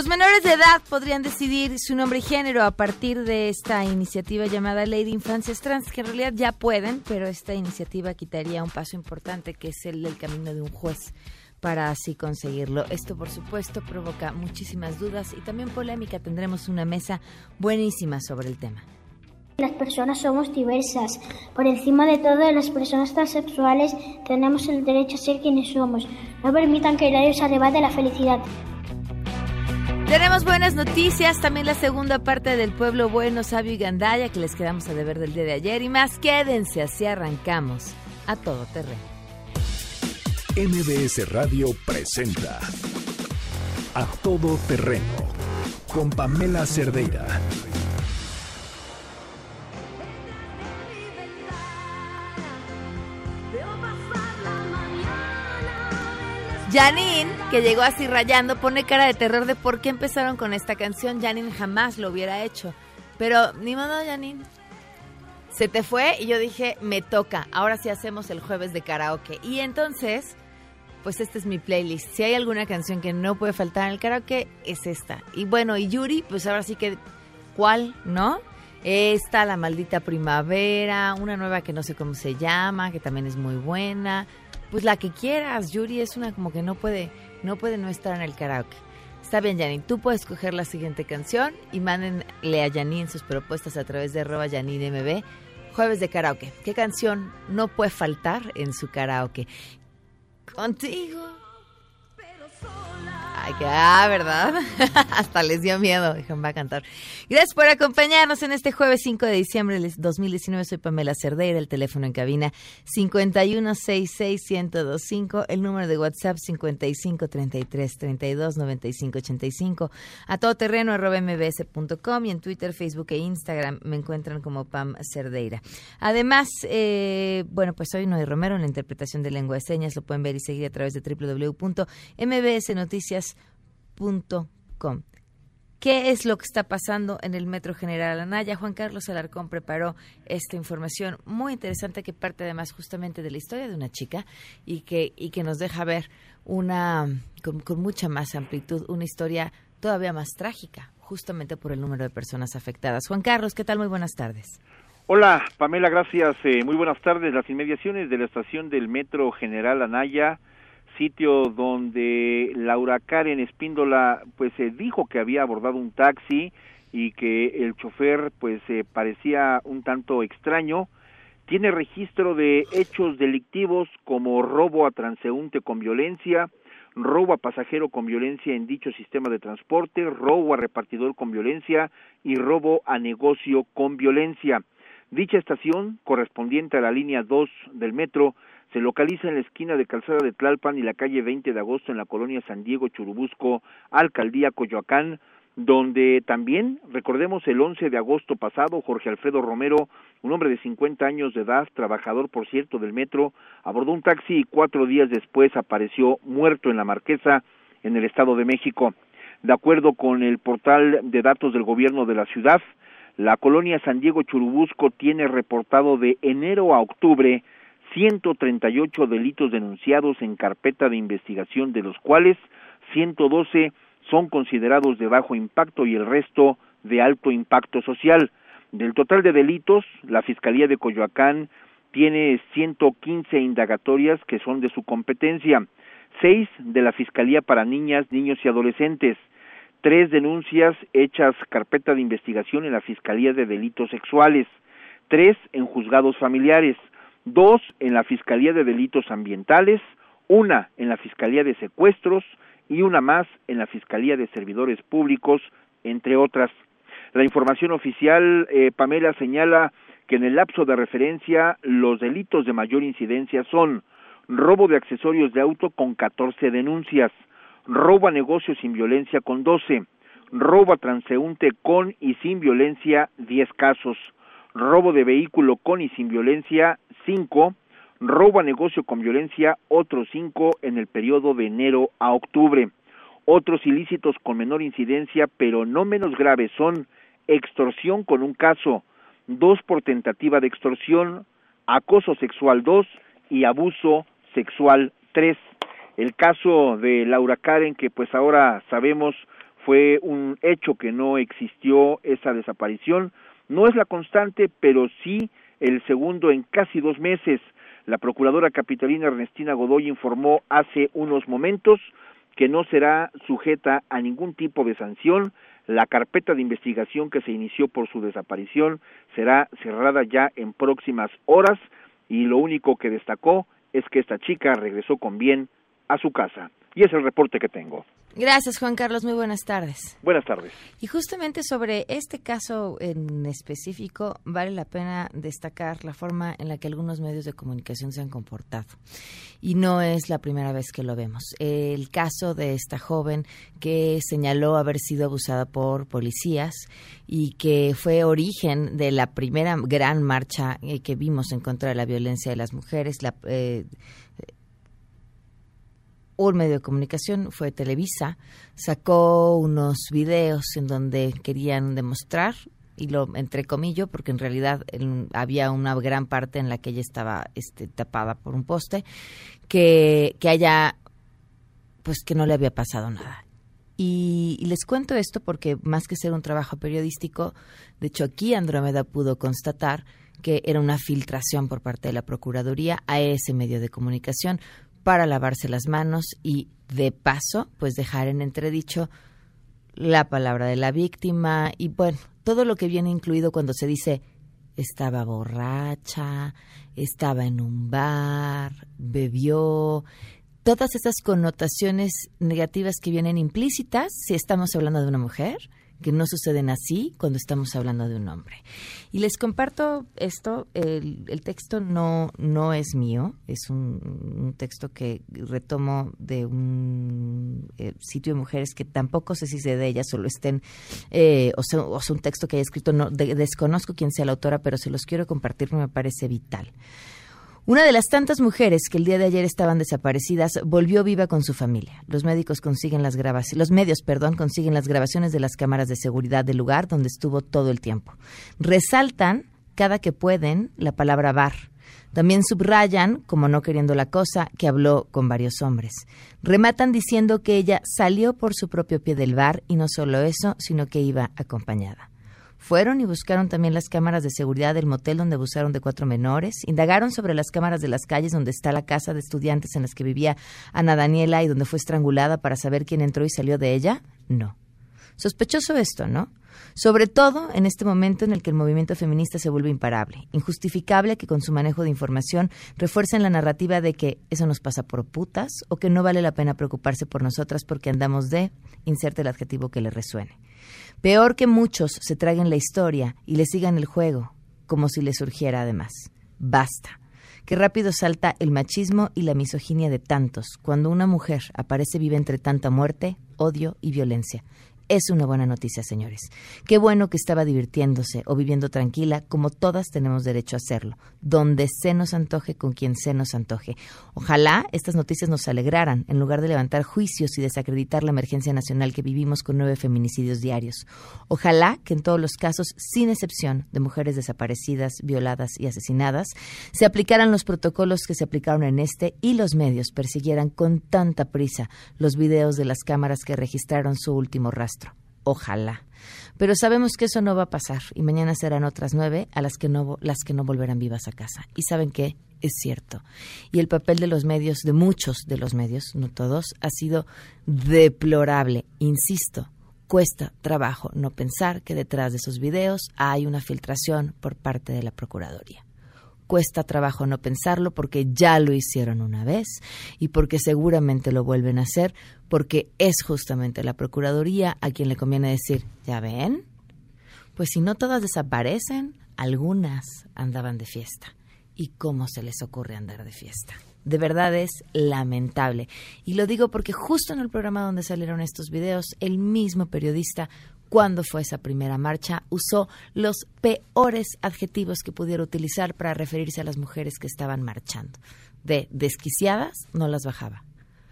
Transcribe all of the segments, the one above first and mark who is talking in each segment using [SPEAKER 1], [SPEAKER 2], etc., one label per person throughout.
[SPEAKER 1] Los menores de edad podrían decidir su nombre y género a partir de esta iniciativa llamada Ley de Infancias Trans, que en realidad ya pueden, pero esta iniciativa quitaría un paso importante que es el del camino de un juez para así conseguirlo. Esto, por supuesto, provoca muchísimas dudas y también polémica. Tendremos una mesa buenísima sobre el tema.
[SPEAKER 2] Las personas somos diversas. Por encima de todo, las personas transexuales tenemos el derecho a ser quienes somos. No permitan que el se arrebate la felicidad.
[SPEAKER 1] Tenemos buenas noticias, también la segunda parte del pueblo bueno, sabio y gandaya que les quedamos a deber del día de ayer y más. Quédense, así arrancamos a todo terreno.
[SPEAKER 3] MBS Radio presenta A Todo Terreno con Pamela Cerdeira.
[SPEAKER 1] Janine, que llegó así rayando, pone cara de terror de por qué empezaron con esta canción. Janine jamás lo hubiera hecho. Pero ni modo, Janine. Se te fue y yo dije, me toca. Ahora sí hacemos el jueves de karaoke. Y entonces, pues esta es mi playlist. Si hay alguna canción que no puede faltar en el karaoke, es esta. Y bueno, y Yuri, pues ahora sí que, ¿cuál, no? Esta, La Maldita Primavera, una nueva que no sé cómo se llama, que también es muy buena. Pues la que quieras, Yuri es una como que no puede, no puede no estar en el karaoke. Está bien, Janine, tú puedes escoger la siguiente canción y mándenle a Janine sus propuestas a través de arroba MB. Jueves de karaoke. ¿Qué canción no puede faltar en su karaoke? Contigo Ay, que, ah, ¿verdad? Hasta les dio miedo, dijeron, va a cantar. Gracias por acompañarnos en este jueves 5 de diciembre del 2019. Soy Pamela Cerdeira, el teléfono en cabina 5166125, el número de WhatsApp 5533329585, a todoterreno arroba mbs.com y en Twitter, Facebook e Instagram me encuentran como Pam Cerdeira. Además, eh, bueno, pues soy Noé Romero en la interpretación de lengua de señas, lo pueden ver y seguir a través de www.mbsnoticias ¿Qué es lo que está pasando en el Metro General Anaya? Juan Carlos Alarcón preparó esta información muy interesante que parte además justamente de la historia de una chica y que, y que nos deja ver una, con, con mucha más amplitud, una historia todavía más trágica, justamente por el número de personas afectadas. Juan Carlos, ¿qué tal? Muy buenas tardes.
[SPEAKER 4] Hola, Pamela, gracias. Eh, muy buenas tardes. Las inmediaciones de la estación del Metro General Anaya sitio donde Laura Karen Espíndola pues se dijo que había abordado un taxi y que el chofer pues eh, parecía un tanto extraño tiene registro de hechos delictivos como robo a transeúnte con violencia, robo a pasajero con violencia en dicho sistema de transporte, robo a repartidor con violencia y robo a negocio con violencia. Dicha estación, correspondiente a la línea 2 del metro, se localiza en la esquina de Calzada de Tlalpan y la calle 20 de agosto en la colonia San Diego, Churubusco, Alcaldía Coyoacán, donde también, recordemos, el 11 de agosto pasado, Jorge Alfredo Romero, un hombre de 50 años de edad, trabajador, por cierto, del metro, abordó un taxi y cuatro días después apareció muerto en la Marquesa, en el Estado de México. De acuerdo con el portal de datos del gobierno de la ciudad, la colonia San Diego Churubusco tiene reportado de enero a octubre 138 delitos denunciados en carpeta de investigación, de los cuales 112 son considerados de bajo impacto y el resto de alto impacto social. Del total de delitos, la Fiscalía de Coyoacán tiene 115 indagatorias que son de su competencia, seis de la Fiscalía para Niñas, Niños y Adolescentes, tres denuncias hechas carpeta de investigación en la Fiscalía de Delitos Sexuales, tres en juzgados familiares, dos en la Fiscalía de Delitos Ambientales, una en la Fiscalía de Secuestros y una más en la Fiscalía de Servidores Públicos, entre otras. La información oficial, eh, Pamela, señala que en el lapso de referencia los delitos de mayor incidencia son robo de accesorios de auto con 14 denuncias, robo a negocios sin violencia con 12, robo a transeúnte con y sin violencia 10 casos, robo de vehículo con y sin violencia 5, robo a negocio con violencia otros 5 en el periodo de enero a octubre. Otros ilícitos con menor incidencia pero no menos graves son extorsión con un caso, dos por tentativa de extorsión, acoso sexual 2 y abuso sexual 3. El caso de Laura Karen, que pues ahora sabemos fue un hecho que no existió esa desaparición, no es la constante, pero sí el segundo en casi dos meses. La procuradora capitalina Ernestina Godoy informó hace unos momentos que no será sujeta a ningún tipo de sanción. La carpeta de investigación que se inició por su desaparición será cerrada ya en próximas horas y lo único que destacó es que esta chica regresó con bien a su casa. Y es el reporte que tengo.
[SPEAKER 1] Gracias, Juan Carlos. Muy buenas tardes.
[SPEAKER 4] Buenas tardes.
[SPEAKER 1] Y justamente sobre este caso en específico, vale la pena destacar la forma en la que algunos medios de comunicación se han comportado. Y no es la primera vez que lo vemos. El caso de esta joven que señaló haber sido abusada por policías y que fue origen de la primera gran marcha eh, que vimos en contra de la violencia de las mujeres, la, eh, un medio de comunicación, fue Televisa, sacó unos videos en donde querían demostrar, y lo entrecomillo, porque en realidad había una gran parte en la que ella estaba este, tapada por un poste, que, que haya, pues que no le había pasado nada. Y, y, les cuento esto porque más que ser un trabajo periodístico, de hecho aquí Andrómeda pudo constatar que era una filtración por parte de la Procuraduría a ese medio de comunicación para lavarse las manos y, de paso, pues dejar en entredicho la palabra de la víctima y, bueno, todo lo que viene incluido cuando se dice estaba borracha, estaba en un bar, bebió, todas esas connotaciones negativas que vienen implícitas si estamos hablando de una mujer que no suceden así cuando estamos hablando de un hombre. Y les comparto esto, el, el texto no, no es mío, es un, texto que retomo de un eh, sitio de mujeres que tampoco sé si sé de ellas o lo estén, eh, o, sea, o, sea, un texto que haya escrito, no, desconozco quién sea la autora, pero se los quiero compartir, me parece vital. Una de las tantas mujeres que el día de ayer estaban desaparecidas volvió viva con su familia. Los médicos consiguen las grabaciones, los medios, perdón, consiguen las grabaciones de las cámaras de seguridad del lugar donde estuvo todo el tiempo. Resaltan cada que pueden la palabra bar. También subrayan, como no queriendo la cosa, que habló con varios hombres. Rematan diciendo que ella salió por su propio pie del bar y no solo eso, sino que iba acompañada. Fueron y buscaron también las cámaras de seguridad del motel donde abusaron de cuatro menores. Indagaron sobre las cámaras de las calles donde está la casa de estudiantes en las que vivía Ana Daniela y donde fue estrangulada para saber quién entró y salió de ella. No. Sospechoso esto, ¿no? Sobre todo en este momento en el que el movimiento feminista se vuelve imparable, injustificable que con su manejo de información refuercen la narrativa de que eso nos pasa por putas o que no vale la pena preocuparse por nosotras porque andamos de, inserte el adjetivo que le resuene. Peor que muchos se traguen la historia y le sigan el juego, como si les surgiera además. Basta. Qué rápido salta el machismo y la misoginia de tantos cuando una mujer aparece viva entre tanta muerte, odio y violencia es una buena noticia, señores. Qué bueno que estaba divirtiéndose o viviendo tranquila, como todas tenemos derecho a hacerlo, donde se nos antoje con quien se nos antoje. Ojalá estas noticias nos alegraran, en lugar de levantar juicios y desacreditar la emergencia nacional que vivimos con nueve feminicidios diarios. Ojalá que en todos los casos, sin excepción, de mujeres desaparecidas, violadas y asesinadas, se aplicaran los protocolos que se aplicaron en este y los medios persiguieran con tanta prisa los videos de las cámaras que registraron su último rastro Ojalá. Pero sabemos que eso no va a pasar y mañana serán otras nueve a las que no, las que no volverán vivas a casa. Y saben qué, es cierto. Y el papel de los medios, de muchos de los medios, no todos, ha sido deplorable. Insisto, cuesta trabajo no pensar que detrás de esos videos hay una filtración por parte de la Procuraduría cuesta trabajo no pensarlo porque ya lo hicieron una vez y porque seguramente lo vuelven a hacer porque es justamente la Procuraduría a quien le conviene decir, ¿ya ven? Pues si no todas desaparecen, algunas andaban de fiesta. ¿Y cómo se les ocurre andar de fiesta? De verdad es lamentable. Y lo digo porque justo en el programa donde salieron estos videos, el mismo periodista cuando fue esa primera marcha, usó los peores adjetivos que pudiera utilizar para referirse a las mujeres que estaban marchando. De desquiciadas no las bajaba.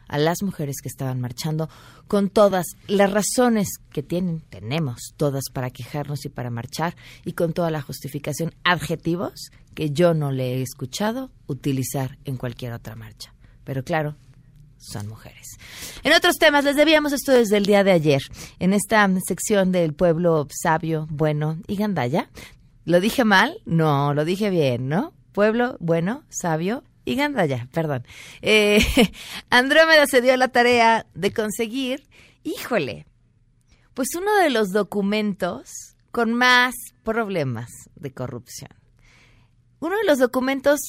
[SPEAKER 1] A las mujeres que estaban marchando con todas las razones que tienen, tenemos todas para quejarnos y para marchar y con toda la justificación adjetivos que yo no le he escuchado utilizar en cualquier otra marcha. Pero claro, son mujeres. En otros temas, les debíamos esto desde el día de ayer, en esta sección del pueblo sabio, bueno y gandaya. ¿Lo dije mal? No, lo dije bien, ¿no? Pueblo bueno, sabio y gandaya, perdón. Eh, Andrómeda se dio la tarea de conseguir, híjole, pues uno de los documentos con más problemas de corrupción. Uno de los documentos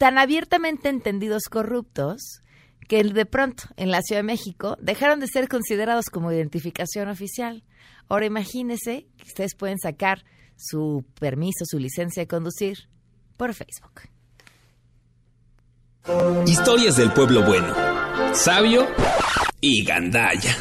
[SPEAKER 1] tan abiertamente entendidos corruptos que de pronto en la Ciudad de México dejaron de ser considerados como identificación oficial. Ahora imagínense que ustedes pueden sacar su permiso, su licencia de conducir por Facebook.
[SPEAKER 5] Historias del pueblo bueno, sabio y gandaya.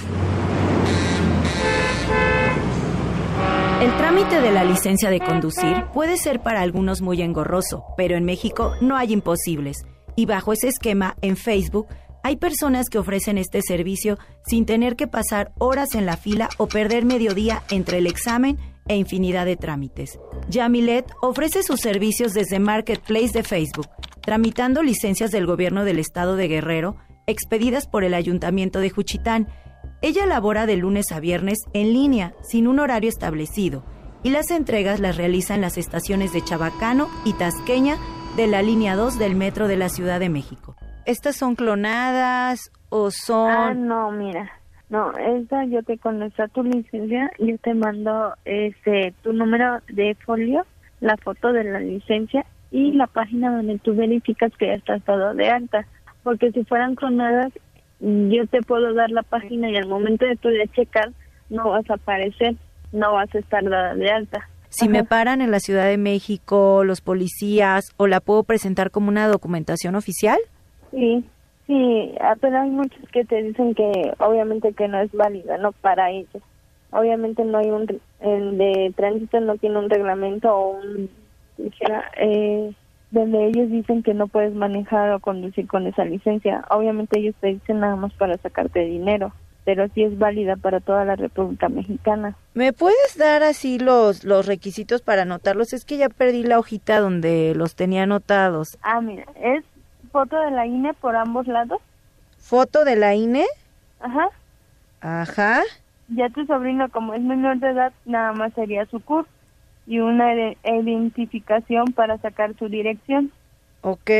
[SPEAKER 6] El trámite de la licencia de conducir puede ser para algunos muy engorroso, pero en México no hay imposibles. Y bajo ese esquema, en Facebook, hay personas que ofrecen este servicio sin tener que pasar horas en la fila o perder mediodía entre el examen e infinidad de trámites. Yamilet ofrece sus servicios desde Marketplace de Facebook, tramitando licencias del gobierno del estado de Guerrero, expedidas por el ayuntamiento de Juchitán, ella labora de lunes a viernes en línea, sin un horario establecido, y las entregas las realiza en las estaciones de Chabacano y Tasqueña de la línea 2 del metro de la Ciudad de México. ¿Estas son clonadas o son...?
[SPEAKER 7] Ah, no, mira. No, esta yo te conecto a tu licencia, yo te mando este tu número de folio, la foto de la licencia y la página donde tú verificas que ya estás dado de alta. Porque si fueran clonadas, yo te puedo dar la página y al momento de tu de checar no vas a aparecer, no vas a estar dada de alta.
[SPEAKER 6] Si me paran en la Ciudad de México los policías o la puedo presentar como una documentación oficial?
[SPEAKER 7] Sí, sí, ah, pero hay muchos que te dicen que obviamente que no es válida, no para ellos. Obviamente no hay un el de tránsito no tiene un reglamento o un dijera, eh, donde ellos dicen que no puedes manejar o conducir con esa licencia. Obviamente ellos te dicen nada más para sacarte dinero, pero sí es válida para toda la República Mexicana.
[SPEAKER 6] ¿Me puedes dar así los, los requisitos para anotarlos? Es que ya perdí la hojita donde los tenía anotados.
[SPEAKER 7] Ah, mira, es foto de la INE por ambos lados.
[SPEAKER 6] ¿Foto de la INE?
[SPEAKER 7] Ajá.
[SPEAKER 6] Ajá.
[SPEAKER 7] Ya tu sobrino, como es menor de edad, nada más sería su CUR y una identificación para sacar su dirección.
[SPEAKER 6] Ok.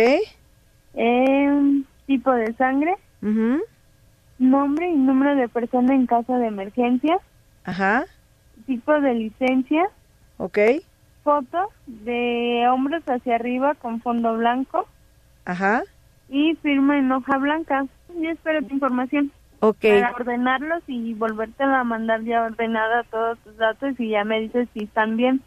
[SPEAKER 7] Eh, tipo de sangre. Nombre y número de persona en caso de emergencia.
[SPEAKER 6] Ajá.
[SPEAKER 7] Tipo de licencia.
[SPEAKER 6] Ok.
[SPEAKER 7] Foto de hombros hacia arriba con fondo blanco.
[SPEAKER 6] Ajá.
[SPEAKER 7] Y firma en hoja blanca. Yo espero tu información.
[SPEAKER 6] Ok.
[SPEAKER 7] Para ordenarlos y volverte a mandar ya ordenada todos tus datos y ya me dices si están bien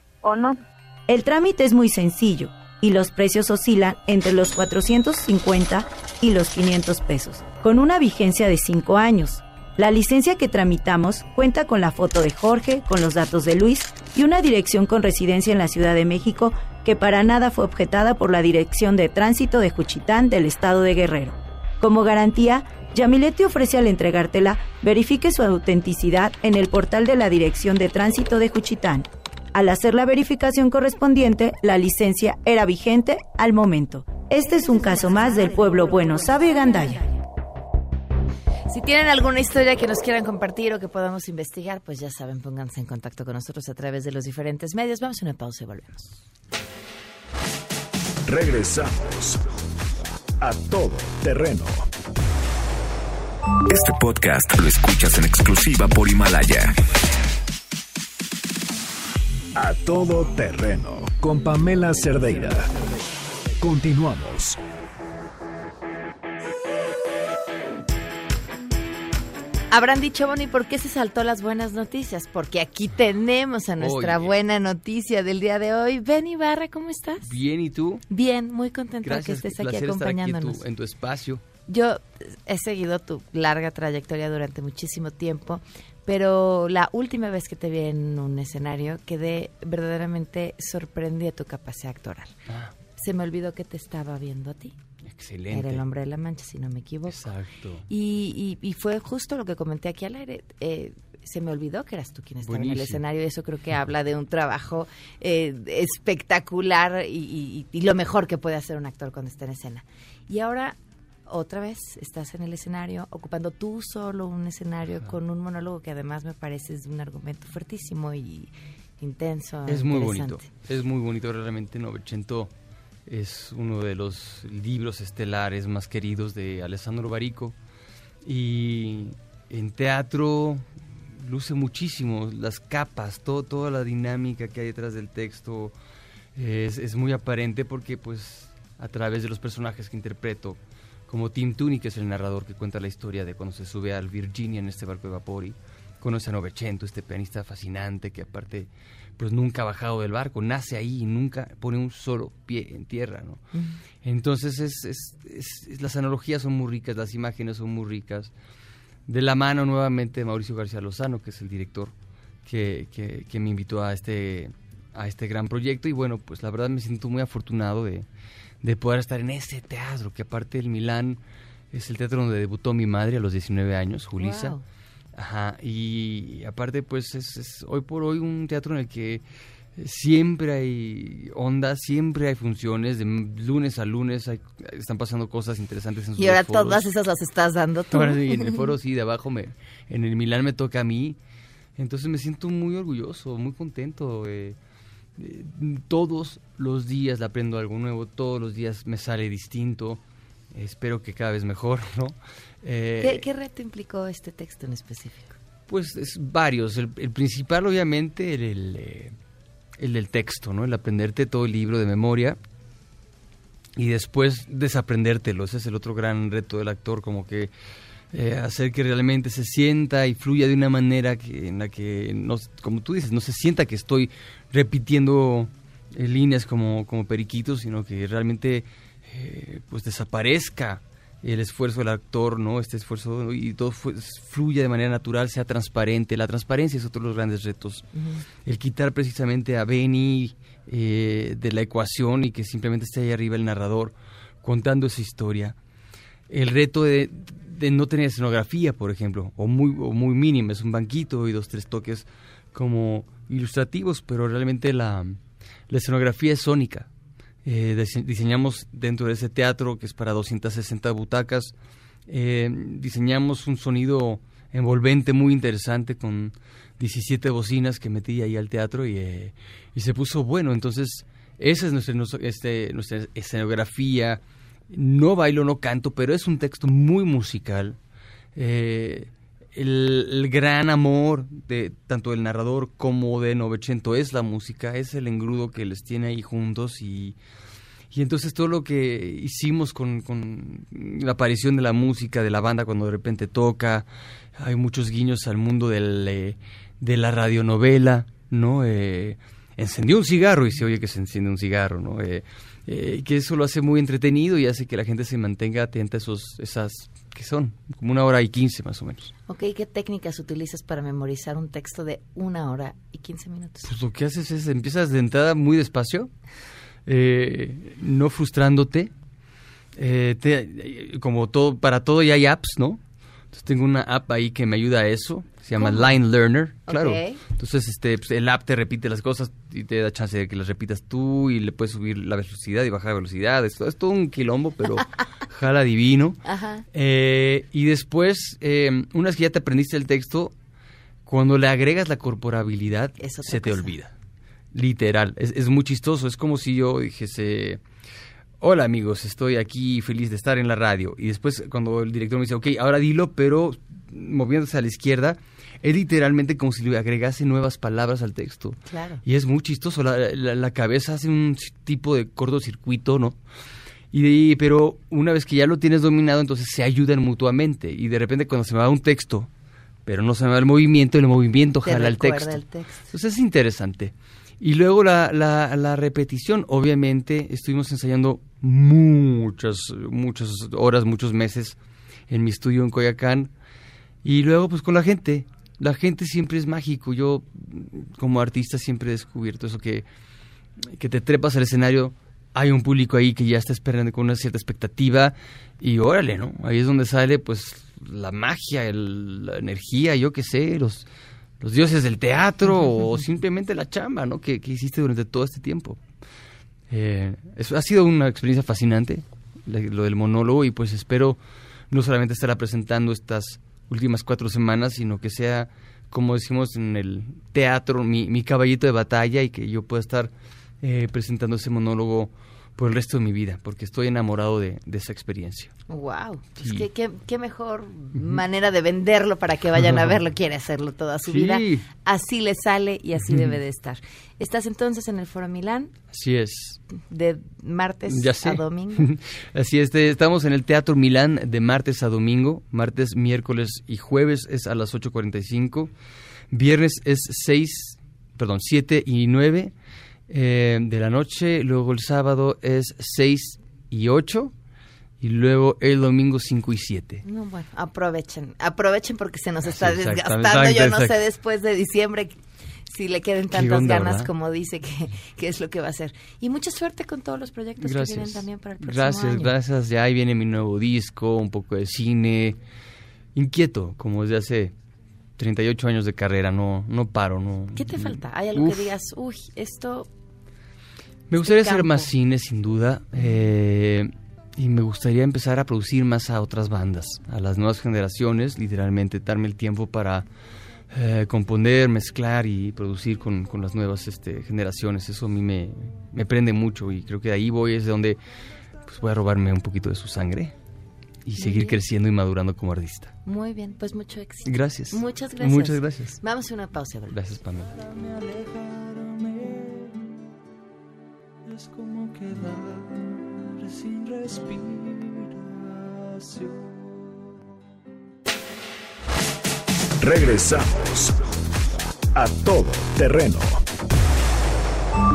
[SPEAKER 6] El trámite es muy sencillo y los precios oscilan entre los 450 y los 500 pesos, con una vigencia de 5 años. La licencia que tramitamos cuenta con la foto de Jorge, con los datos de Luis y una dirección con residencia en la Ciudad de México que para nada fue objetada por la Dirección de Tránsito de Juchitán del Estado de Guerrero. Como garantía, Yamilet te ofrece al entregártela verifique su autenticidad en el portal de la Dirección de Tránsito de Juchitán al hacer la verificación correspondiente, la licencia era vigente al momento. Este es un caso más del pueblo bueno, sabe Gandaya.
[SPEAKER 1] Si tienen alguna historia que nos quieran compartir o que podamos investigar, pues ya saben, pónganse en contacto con nosotros a través de los diferentes medios. Vamos a una pausa y volvemos.
[SPEAKER 3] Regresamos a todo terreno.
[SPEAKER 8] Este podcast lo escuchas en exclusiva por Himalaya.
[SPEAKER 3] A todo terreno con Pamela Cerdeira. Continuamos.
[SPEAKER 1] Habrán dicho, bueno, ¿y por qué se saltó las buenas noticias? Porque aquí tenemos a nuestra
[SPEAKER 9] Oye.
[SPEAKER 1] buena noticia del día de hoy. Ben Ibarra, ¿cómo estás?
[SPEAKER 9] Bien, ¿y tú?
[SPEAKER 1] Bien, muy contenta de que estés aquí
[SPEAKER 9] placer estar aquí en
[SPEAKER 1] acompañándonos.
[SPEAKER 9] tu, en tu espacio.
[SPEAKER 1] Yo he seguido tu larga trayectoria durante muchísimo tiempo, pero la última vez que te vi en un escenario quedé verdaderamente sorprendida tu capacidad actoral.
[SPEAKER 9] Ah,
[SPEAKER 1] Se me olvidó que te estaba viendo a ti.
[SPEAKER 9] excelente.
[SPEAKER 1] Era el hombre de la mancha, si no me equivoco.
[SPEAKER 9] Exacto.
[SPEAKER 1] Y, y- y fue justo lo que comenté aquí al aire. eh, se me olvidó que eras tú quien estaba en el escenario y eso creo que habla de un trabajo eh, espectacular y, y- y lo mejor que puede hacer un actor cuando está en escena. Y ahora, otra vez, estás en el escenario, ocupando tú solo un escenario con un monólogo que además me parece es un argumento fuertísimo y intenso.
[SPEAKER 9] Es muy bonito. Es muy bonito realmente. Novecento es uno de los libros estelares más queridos de Alessandro Barico. Y en teatro luce muchísimo las capas, todo, toda la dinámica que hay detrás del texto es, es muy aparente porque pues a través de los personajes que interpreto, como Tim Tooney, que es el narrador que cuenta la historia de cuando se sube al Virginia en este barco de vapor y conoce a Novecento, este pianista fascinante que aparte pues nunca ha bajado del barco, nace ahí y nunca pone un solo pie en tierra, ¿no? Entonces es, es- es- es- las analogías son muy ricas, las imágenes son muy ricas. De la mano nuevamente de Mauricio García Lozano, que es el director que, que- que me invitó a este, a este gran proyecto. Y bueno, pues la verdad me siento muy afortunado de, de poder estar en ese teatro, que aparte del Milán es el teatro donde debutó mi madre a los 19 años, Julisa.
[SPEAKER 1] Wow.
[SPEAKER 9] Ajá, y aparte pues es, es hoy por hoy un teatro en el que siempre hay ondas, siempre hay funciones, de lunes a lunes hay- están pasando cosas interesantes en sus
[SPEAKER 1] Y ahora
[SPEAKER 9] foros.
[SPEAKER 1] todas esas las estás dando tú.
[SPEAKER 9] Ahora sí, en el foro sí, de abajo, me, en el Milán me toca a mí, entonces me siento muy orgulloso, muy contento. eh, todos los días le aprendo algo nuevo, todos los días me sale distinto, espero que cada vez mejor, ¿no? Eh,
[SPEAKER 1] ¿Qué, qué reto implicó este texto en específico?
[SPEAKER 9] pues es varios. El, el principal, obviamente, el, el, eh, el del texto, ¿no? El aprenderte todo el libro de memoria y después desaprendértelo. Ese es el otro gran reto del actor, como que eh, hacer que realmente se sienta y fluya de una manera que, en la que, no, como tú dices, no se sienta que estoy repitiendo eh, líneas como, como periquitos, sino que realmente eh, pues desaparezca el esfuerzo del actor, ¿no? Este esfuerzo y todo fluya de manera natural, sea transparente. La transparencia es otro de los grandes retos. El quitar precisamente a Benny de la ecuación y que simplemente esté ahí arriba el narrador contando esa historia. El reto de no tener escenografía, por ejemplo, o muy, o muy mínima, es un banquito y dos, tres toques como ilustrativos, pero realmente la, la escenografía es sónica. Eh, dise- diseñamos dentro de ese teatro, que es para 260 butacas, eh, diseñamos un sonido envolvente muy interesante con 17 bocinas que metí ahí al teatro y, eh, y se puso bueno. Entonces, esa es nuestra, nuestra- este, nuestra escenografía. No bailo, no canto, pero es un texto muy musical. Eh, el, gran amor de tanto del narrador como de Novecento es la música, es el engrudo que les tiene ahí juntos y, y entonces todo lo que hicimos con, con la aparición de la música, de la banda cuando de repente toca, hay muchos guiños al mundo del, eh, de la radionovela, ¿no? Eh, encendió un cigarro y se oye que se enciende un cigarro, ¿no? Eh, que eso lo hace muy entretenido y hace que la gente se mantenga atenta a esos, esas, que son como una hora y quince más o menos.
[SPEAKER 1] Ok, ¿qué técnicas utilizas para memorizar un texto de una hora y 15 minutos?
[SPEAKER 9] Pues lo que haces es, empiezas de entrada muy despacio, eh, no frustrándote. Eh, te- como todo, para todo ya hay apps, ¿no? Entonces tengo una app ahí que me ayuda a eso, se llama
[SPEAKER 1] ¿Cómo?
[SPEAKER 9] Line Learner, claro. Entonces este, pues, el app te repite las cosas y te da chance de que las repitas tú y le puedes subir la velocidad y bajar la velocidad. Es, es todo un quilombo, pero jala divino.
[SPEAKER 1] Ajá.
[SPEAKER 9] Eh, y después, eh, una vez que ya te aprendiste el texto, cuando le agregas la corporabilidad, se te
[SPEAKER 1] cosa.
[SPEAKER 9] olvida. Literal. Es, es muy chistoso. Es como si yo dijese, hola amigos, estoy aquí feliz de estar en la radio. Y después cuando el director me dice, ok, ahora dilo, pero moviéndose a la izquierda, es literalmente como si le agregase nuevas palabras al texto.
[SPEAKER 1] Claro.
[SPEAKER 9] Y es muy chistoso, la, la- la cabeza hace un tipo de cortocircuito, ¿no? Y de- pero una vez que ya lo tienes dominado, entonces se ayudan mutuamente. Y de repente cuando se me va un texto pero no se me va el movimiento, el movimiento
[SPEAKER 1] Te
[SPEAKER 9] jala el texto.
[SPEAKER 1] el texto.
[SPEAKER 9] Entonces es interesante. Y luego la, la, la repetición, obviamente, estuvimos ensayando muchas, muchas horas, muchos meses en mi estudio en Coyacán. Y luego, pues con la gente. La gente siempre es mágico. Yo, como artista, siempre he descubierto eso que, que te trepas al escenario, hay un público ahí que ya está esperando con una cierta expectativa y órale, ¿no? Ahí es donde sale, pues, la magia, el- la energía, yo qué sé, los, los dioses del teatro o simplemente la chamba, ¿no? Que, que hiciste durante todo este tiempo. Eh, eso ha sido una experiencia fascinante, lo del monólogo, y pues espero no solamente estará presentando estas últimas cuatro semanas, sino que sea, como decimos en el teatro, mi, mi caballito de batalla y que yo pueda estar eh, presentando ese monólogo por el resto de mi vida, porque estoy enamorado de, de esa experiencia.
[SPEAKER 1] Wow, pues
[SPEAKER 9] Sí.
[SPEAKER 1] qué, qué- qué mejor manera de venderlo para que vayan a verlo. Quiere hacerlo toda su
[SPEAKER 9] Sí.
[SPEAKER 1] vida. Así le sale y así debe de estar. Estás entonces en el Foro Milán
[SPEAKER 9] Así es.
[SPEAKER 1] de martes
[SPEAKER 9] Ya sé.
[SPEAKER 1] a domingo.
[SPEAKER 9] Así es, estamos en el Teatro Milán de martes a domingo, martes, miércoles y jueves es a las 8.45, viernes es 6, perdón, 7 y 9 eh, de la noche, luego el sábado es 6 y 8 y luego el domingo 5 y 7.
[SPEAKER 1] No, bueno, aprovechen, aprovechen porque se nos está desgastando. Yo no sé después de diciembre si le queden tantas
[SPEAKER 9] onda,
[SPEAKER 1] ganas
[SPEAKER 9] ¿verdad?
[SPEAKER 1] como dice que, que es lo que va a hacer. Y mucha suerte con todos los proyectos que vienen
[SPEAKER 9] Gracias.
[SPEAKER 1] también para el próximo
[SPEAKER 9] Gracias,
[SPEAKER 1] año.
[SPEAKER 9] gracias. Ya ahí viene mi nuevo disco, un poco de cine. Inquieto, como desde hace 38 años de carrera, no, no paro. No,
[SPEAKER 1] ¿Qué te falta? ¿Hay algo
[SPEAKER 9] Uf.
[SPEAKER 1] que digas, uy, esto
[SPEAKER 9] Me gustaría hacer más cine, sin duda. eh, y me gustaría empezar a producir más a otras bandas, a las nuevas generaciones, literalmente, darme el tiempo para eh, componer, mezclar y producir con, con las nuevas este, generaciones. Eso a mí me, me prende mucho y creo que de ahí voy, es de donde pues, voy a robarme un poquito de su sangre y seguir creciendo y madurando como artista.
[SPEAKER 1] Muy bien, pues mucho éxito.
[SPEAKER 9] Gracias.
[SPEAKER 1] Muchas gracias.
[SPEAKER 9] Muchas gracias.
[SPEAKER 1] Vamos a una pausa.
[SPEAKER 9] Gracias, Pamela.
[SPEAKER 10] Es como quedar sin respiración.
[SPEAKER 3] Regresamos a todo terreno.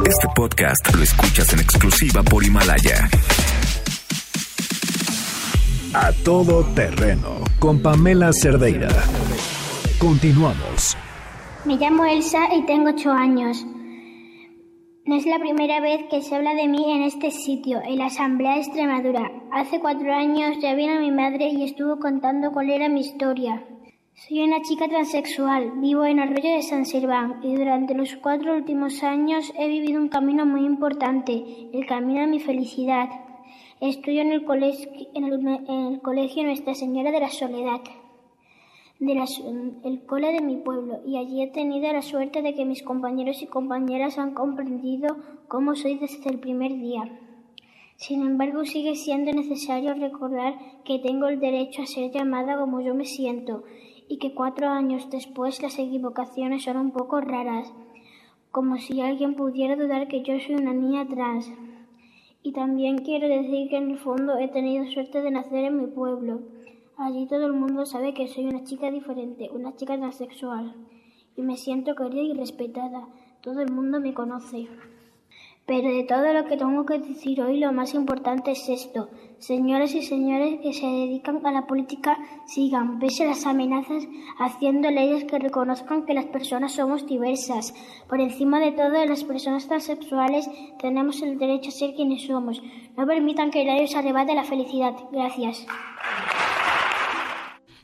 [SPEAKER 8] Este podcast lo escuchas en exclusiva por Himalaya.
[SPEAKER 3] A todo terreno con Pamela Cerdeira. Continuamos.
[SPEAKER 2] Me llamo Elsa y tengo ocho años. No es la primera vez que se habla de mí en este sitio, en la Asamblea de Extremadura. Hace cuatro años ya vino mi madre y estuvo contando cuál era mi historia. Soy una chica transexual, vivo en Arroyo de San Serván y durante los cuatro últimos años he vivido un camino muy importante, el camino a mi felicidad. Estudio en el, colegio, en el colegio Nuestra Señora de la Soledad de las- el cole de mi pueblo y allí he tenido la suerte de que mis compañeros y compañeras han comprendido cómo soy desde el primer día. Sin embargo, sigue siendo necesario recordar que tengo el derecho a ser llamada como yo me siento y que cuatro años después las equivocaciones son un poco raras, como si alguien pudiera dudar que yo soy una niña trans. Y también quiero decir que en el fondo he tenido suerte de nacer en mi pueblo. Allí todo el mundo sabe que soy una chica diferente, una chica transexual. Y me siento querida y respetada. Todo el mundo me conoce. Pero de todo lo que tengo que decir hoy, lo más importante es esto. Señoras y señores que se dedican a la política, sigan, pese a las amenazas, haciendo leyes que reconozcan que las personas somos diversas. Por encima de todo, las personas transexuales tenemos el derecho a ser quienes somos. No permitan que nadie os arrebate la felicidad. Gracias.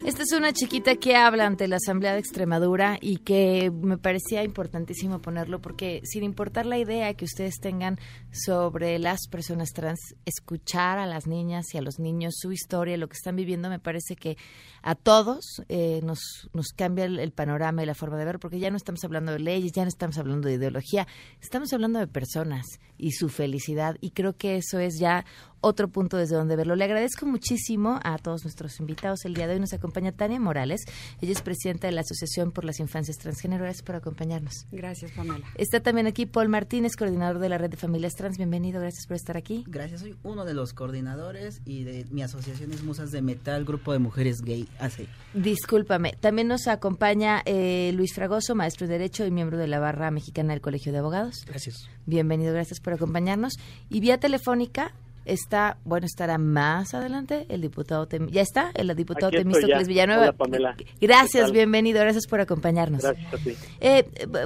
[SPEAKER 1] Esta es una chiquita que habla ante la Asamblea de Extremadura y que me parecía importantísimo ponerlo porque sin importar la idea que ustedes tengan sobre las personas trans, escuchar a las niñas y a los niños su historia, lo que están viviendo, me parece que a todos eh, nos, nos cambia el, el panorama y la forma de ver porque ya no estamos hablando de leyes, ya no estamos hablando de ideología, estamos hablando de personas y su felicidad y creo que eso es ya otro punto desde donde verlo. Le agradezco muchísimo a todos nuestros invitados. El día de hoy nos acompaña Tania Morales. Ella es presidenta de la Asociación por las Infancias Transgénero. Gracias por acompañarnos.
[SPEAKER 11] Gracias, Pamela.
[SPEAKER 1] Está también aquí Paul Martínez, coordinador de la Red de Familias Trans. Bienvenido, gracias por estar aquí.
[SPEAKER 12] Gracias, soy uno de los coordinadores y de mi asociación es Musas de Metal, grupo de mujeres gay. Así.
[SPEAKER 1] Discúlpame. También nos acompaña eh, Luis Fragoso, maestro de Derecho y miembro de la Barra Mexicana del Colegio de Abogados.
[SPEAKER 13] Gracias.
[SPEAKER 1] Bienvenido, gracias por acompañarnos. Y vía telefónica está, bueno, estará más adelante el diputado, Tem- ya está, el diputado Temístocles. Villanueva.
[SPEAKER 14] Hola, Pamela.
[SPEAKER 1] Gracias, bienvenido, gracias por acompañarnos.
[SPEAKER 14] Gracias a ti.
[SPEAKER 1] Eh,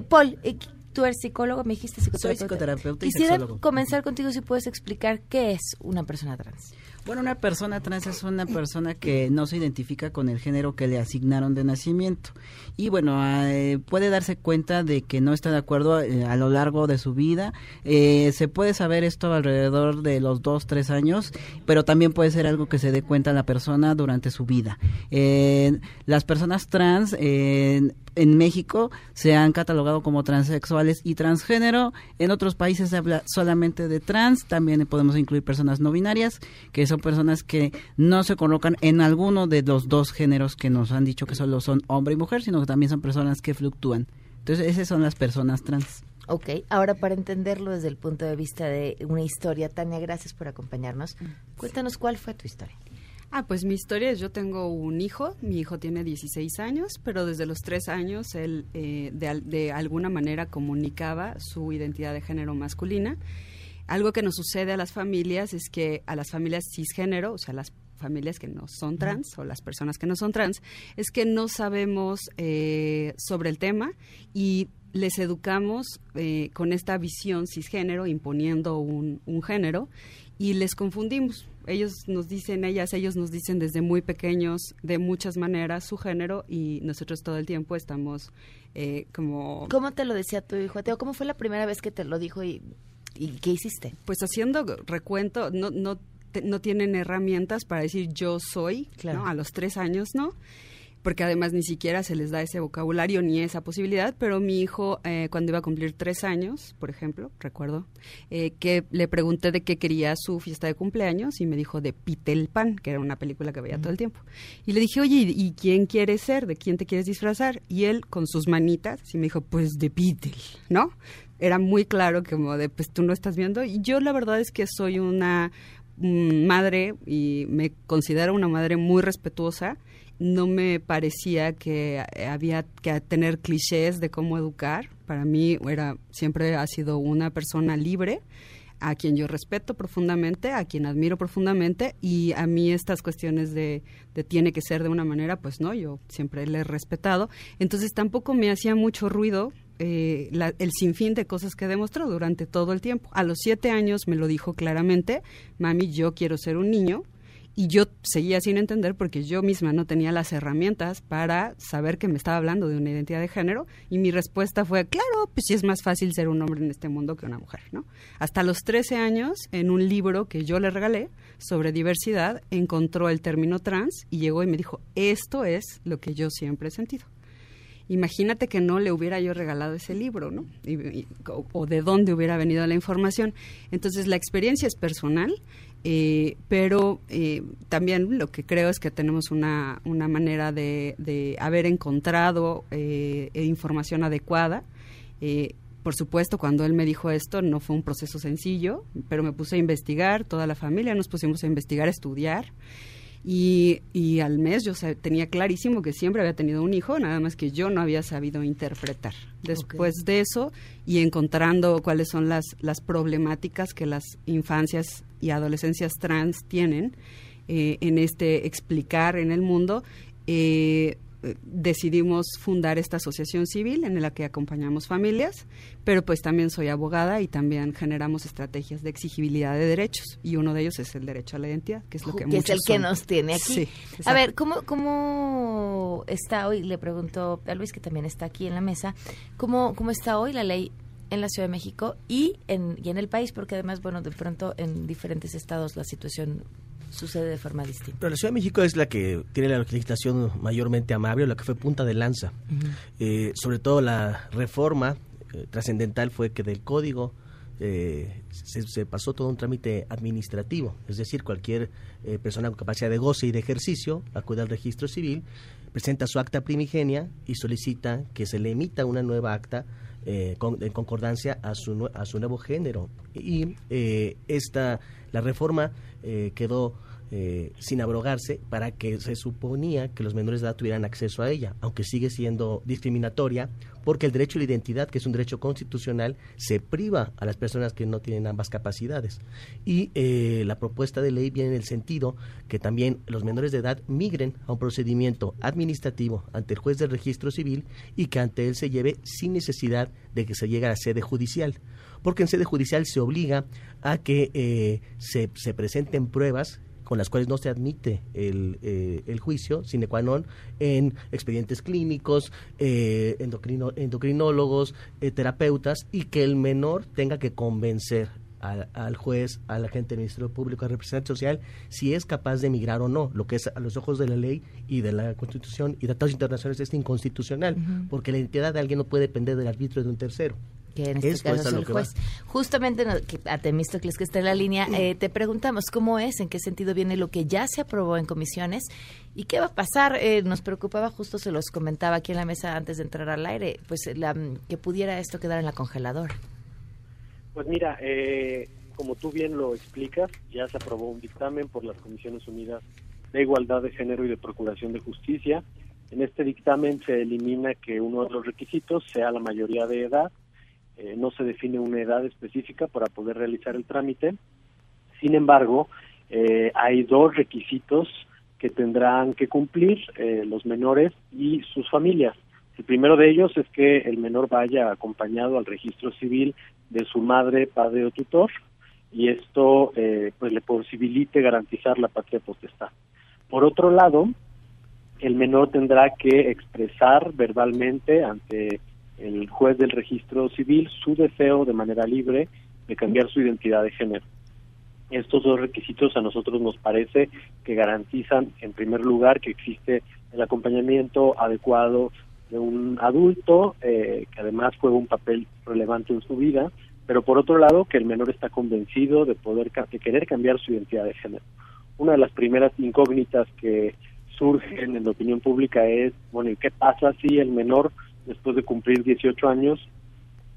[SPEAKER 1] Paul, eh, tú eres psicólogo, me dijiste
[SPEAKER 12] Soy
[SPEAKER 1] psicoterapeuta.
[SPEAKER 12] psicoterapeuta y
[SPEAKER 1] Quisiera
[SPEAKER 12] sexólogo.
[SPEAKER 1] comenzar contigo si puedes explicar qué es una persona trans.
[SPEAKER 12] Bueno, una persona trans es una persona que no se identifica con el género que le asignaron de nacimiento. Y bueno, eh, puede darse cuenta de que no está de acuerdo eh, a lo largo de su vida. Eh, se puede saber esto alrededor de los dos, tres años, pero también puede ser algo que se dé cuenta la persona durante su vida. Eh, las personas trans eh, en México se han catalogado como transexuales y transgénero. En otros países se habla solamente de trans. También podemos incluir personas no binarias, que son personas que no se colocan en alguno de los dos géneros que nos han dicho que solo son hombre y mujer, sino que también son personas que fluctúan. Entonces, esas son las personas trans.
[SPEAKER 1] Ok, ahora para entenderlo desde el punto de vista de una historia, Tania, gracias por acompañarnos. Cuéntanos cuál fue tu historia.
[SPEAKER 11] Ah, pues mi historia es, yo tengo un hijo, mi hijo tiene 16 años, pero desde los 3 años él eh, de, de alguna manera comunicaba su identidad de género masculina. Algo que nos sucede a las familias es que a las familias cisgénero, o sea, las familias que no son trans o las personas que no son trans, es que no sabemos eh, sobre el tema y les educamos eh, con esta visión cisgénero, imponiendo un, un género, y les confundimos. Ellos nos dicen, ellas, ellos nos dicen desde muy pequeños, de muchas maneras, su género, y nosotros todo el tiempo estamos eh, como...
[SPEAKER 1] ¿Cómo te lo decía tu hijo, Teo? ¿Cómo fue la primera vez que te lo dijo y, y qué hiciste?
[SPEAKER 11] Pues haciendo recuento, no, no, te- no tienen herramientas para decir yo soy,
[SPEAKER 1] Claro.
[SPEAKER 11] ¿no? A los tres años, ¿no? Porque además ni siquiera se les da ese vocabulario ni esa posibilidad, pero mi hijo, eh, cuando iba a cumplir tres años, por ejemplo, recuerdo, eh, que le pregunté de qué quería su fiesta de cumpleaños y me dijo de Pitel Pan, que era una película que veía todo el tiempo. Y le dije, oye, ¿y y quién quieres ser? ¿De quién te quieres disfrazar? Y él, con sus manitas, y me dijo, pues de Beatle, ¿no? Era muy claro que como de, pues tú no estás viendo. Y yo la verdad es que soy una mm, madre y me considero una madre muy respetuosa. No me parecía que eh, había que tener clichés de cómo educar. Para mí era siempre ha sido una persona libre a quien yo respeto profundamente, a quien admiro profundamente y a mí estas cuestiones de, tiene que ser de una manera, pues no, yo siempre le he respetado. Entonces tampoco me hacía mucho ruido eh, la- el sinfín de cosas que demostró durante todo el tiempo. A los siete años me lo dijo claramente, mami, yo quiero ser un niño. Y yo seguía sin entender porque yo misma no tenía las herramientas para saber que me estaba hablando de una identidad de género. Y mi respuesta fue, claro, pues sí es más fácil ser un hombre en este mundo que una mujer, ¿no? Hasta los 13 años, en un libro que yo le regalé sobre diversidad, encontró el término trans y llegó y me dijo, esto es lo que yo siempre he sentido. Imagínate que no le hubiera yo regalado ese libro, ¿no? O de dónde hubiera venido la información. Entonces, la experiencia es personal, eh, pero eh, también lo que creo es que tenemos una, una manera de, de haber encontrado eh, información adecuada. Eh, por supuesto, cuando él me dijo esto, no fue un proceso sencillo, pero me puse a investigar, toda la familia nos pusimos a investigar, a estudiar. Y, y al mes yo tenía clarísimo que siempre había tenido un hijo, nada más que yo no había sabido interpretar. Después de eso, y encontrando cuáles son las, las problemáticas que las infancias y adolescencias trans tienen eh, en este explicar en el mundo, eh, decidimos fundar esta asociación civil en la que acompañamos familias, pero pues también soy abogada y también generamos estrategias de exigibilidad de derechos y uno de ellos es el derecho a la identidad, que es lo que,
[SPEAKER 1] que es el que nos tiene aquí.
[SPEAKER 11] Sí,
[SPEAKER 1] a ver, ¿cómo, ¿cómo está hoy? Le pregunto a Luis, que también está aquí en la mesa, ¿cómo, cómo está hoy la ley en la Ciudad de México y en, y en el país? Porque además, bueno, de pronto en diferentes estados la situación sucede de forma distinta.
[SPEAKER 13] Pero la Ciudad de México es la que tiene la legislación mayormente amable, la que fue punta de lanza. Eh, sobre todo la reforma eh, trascendental fue que del código eh, se, se pasó todo un trámite administrativo, es decir, cualquier eh, persona con capacidad de goce y de ejercicio acude al registro civil, presenta su acta primigenia y solicita que se le emita una nueva acta eh, con- en concordancia a su, a su nuevo género. Y eh, esta, la reforma eh, quedó eh, sin abrogarse para que se suponía que los menores de edad tuvieran acceso a ella, aunque sigue siendo discriminatoria, porque el derecho a la identidad, que es un derecho constitucional, se priva a las personas que no tienen ambas capacidades. Y eh, la propuesta de ley viene en el sentido que también los menores de edad migren a un procedimiento administrativo ante el juez del registro civil y que ante él se lleve sin necesidad de que se llegue a la sede judicial porque en sede judicial se obliga a que eh, se, se presenten pruebas con las cuales no se admite el, eh, el juicio, sine qua non, en expedientes clínicos, eh, endocrino- endocrinólogos, eh, terapeutas, y que el menor tenga que convencer al, al juez, al agente del Ministerio Público, al representante social, si es capaz de emigrar o no, lo que es a los ojos de la ley y de la Constitución y de tratados internacionales es inconstitucional, porque la identidad de alguien no puede depender del arbitrio de un tercero.
[SPEAKER 1] Que en este caso
[SPEAKER 13] es
[SPEAKER 1] el juez. Justamente no- que a Temístocles que está en la línea, eh, te preguntamos cómo es, en qué sentido viene lo que ya se aprobó en comisiones y qué va a pasar. Eh, nos preocupaba, justo se los comentaba aquí en la mesa antes de entrar al aire, pues la, que pudiera esto quedar en la congeladora.
[SPEAKER 14] Pues mira, eh, como tú bien lo explicas, ya se aprobó un dictamen por las Comisiones Unidas de Igualdad de Género y de Procuración de Justicia. En este dictamen se elimina que uno de los requisitos sea la mayoría de edad. Eh, no se define una edad específica para poder realizar el trámite. Sin embargo, eh, hay dos requisitos que tendrán que cumplir eh, los menores y sus familias. El primero de ellos es que el menor vaya acompañado al registro civil de su madre, padre o tutor y esto pues le posibilite garantizar la patria potestad. Por otro lado, el menor tendrá que expresar verbalmente ante el juez del registro civil su deseo de manera libre de cambiar su identidad de género. Estos dos requisitos a nosotros nos parece que garantizan, en primer lugar, que existe el acompañamiento adecuado de un adulto eh, que además juega un papel relevante en su vida, pero por otro lado que el menor está convencido de poder de querer cambiar su identidad de género. Una de las primeras incógnitas que surgen en la opinión pública es, bueno, ¿y qué pasa si el menor después de cumplir 18 años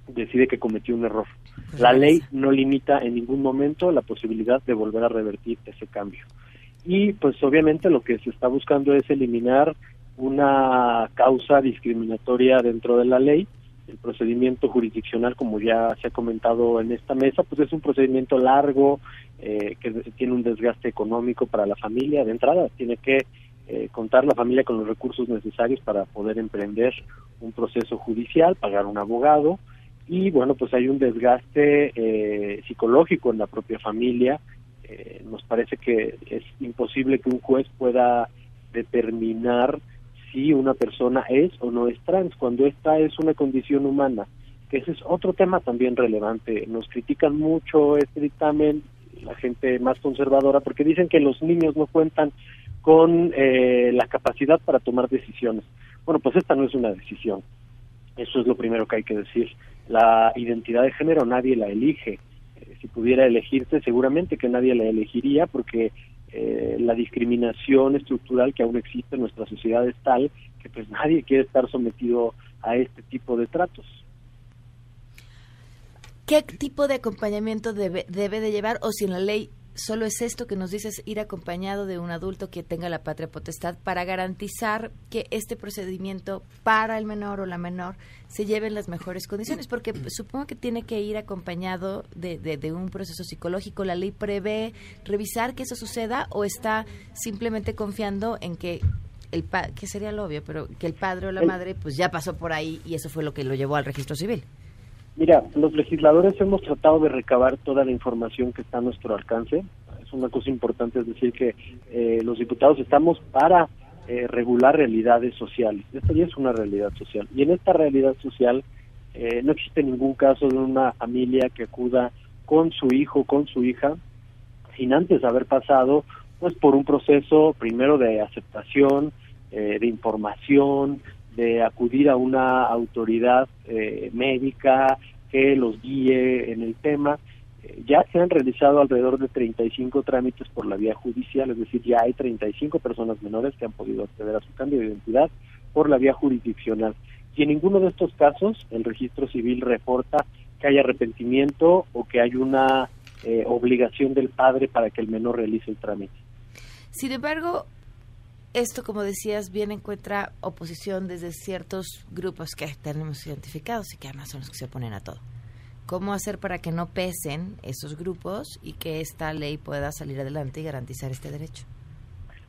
[SPEAKER 14] decide que cometió un error? La ley no limita en ningún momento la posibilidad de volver a revertir ese cambio. Y pues obviamente lo que se está buscando es eliminar una causa discriminatoria dentro de la ley. El procedimiento jurisdiccional, como ya se ha comentado en esta mesa, pues es un procedimiento largo eh, que tiene un desgaste económico para la familia. De entrada, tiene que eh, contar la familia con los recursos necesarios para poder emprender un proceso judicial, pagar un abogado y bueno, pues hay un desgaste eh, psicológico en la propia familia. Eh, nos parece que es imposible que un juez pueda determinar si una persona es o no es trans, cuando esta es una condición humana, ese es otro tema también relevante. Nos critican mucho este dictamen, la gente más conservadora, porque dicen que los niños no cuentan con eh, la capacidad para tomar decisiones. Bueno, pues esta no es una decisión. Eso es lo primero que hay que decir. La identidad de género nadie la elige. Eh, si pudiera elegirse, seguramente que nadie la elegiría porque eh, la discriminación estructural que aún existe en nuestra sociedad es tal que pues nadie quiere estar sometido a este tipo de tratos.
[SPEAKER 1] ¿Qué tipo de acompañamiento debe, debe de llevar o si en la ley solo es esto que nos dices, ir acompañado de un adulto que tenga la patria potestad para garantizar que este procedimiento para el menor o la menor se lleve en las mejores condiciones? Porque supongo que tiene que ir acompañado de, de- de un proceso psicológico. ¿La ley prevé revisar que eso suceda o está simplemente confiando en que el pa que sería lo obvio, pero que el padre o la madre pues ya pasó por ahí y eso fue lo que lo llevó al registro civil?
[SPEAKER 14] Mira, los legisladores hemos tratado de recabar toda la información que está a nuestro alcance. Es una cosa importante, es decir, que eh, los diputados estamos para eh, regular realidades sociales. Esta ya es una realidad social. Y en esta realidad social eh, no existe ningún caso de una familia que acuda con su hijo, con su hija, sin antes haber pasado pues por un proceso primero de aceptación, eh, de información, de acudir a una autoridad eh, médica, que los guíe en el tema. Eh, ya se han realizado alrededor de 35 trámites por la vía judicial, es decir, ya hay 35 personas menores que han podido acceder a su cambio de identidad por la vía jurisdiccional. Y en ninguno de estos casos el registro civil reporta que haya arrepentimiento o que hay una eh, obligación del padre para que el menor realice el trámite.
[SPEAKER 1] Sin embargo, esto, como decías, bien encuentra oposición desde ciertos grupos que tenemos identificados y que además son los que se oponen a todo. ¿Cómo hacer para que no pesen esos grupos y que esta ley pueda salir adelante y garantizar este derecho?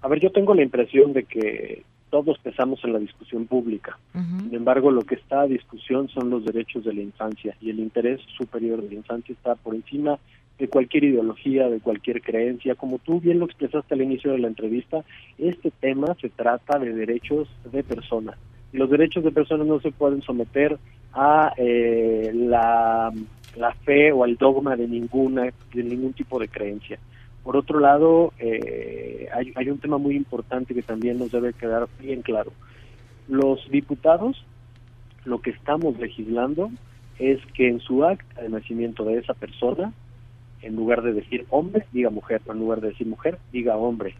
[SPEAKER 14] A ver, yo tengo la impresión de que todos pesamos en la discusión pública. Sin embargo, lo que está a discusión son los derechos de la infancia y el interés superior de la infancia está por encima de cualquier ideología, de cualquier creencia. Como tú bien lo expresaste al inicio de la entrevista, este tema se trata de derechos de personas. Los derechos de personas no se pueden someter a eh, la, la fe o al dogma de ninguna de ningún tipo de creencia. Por otro lado, eh, hay, hay un tema muy importante que también nos debe quedar bien claro. Los diputados, lo que estamos legislando es que en su acta de nacimiento de esa persona en lugar de decir hombre, diga mujer, en lugar de decir mujer, diga hombre.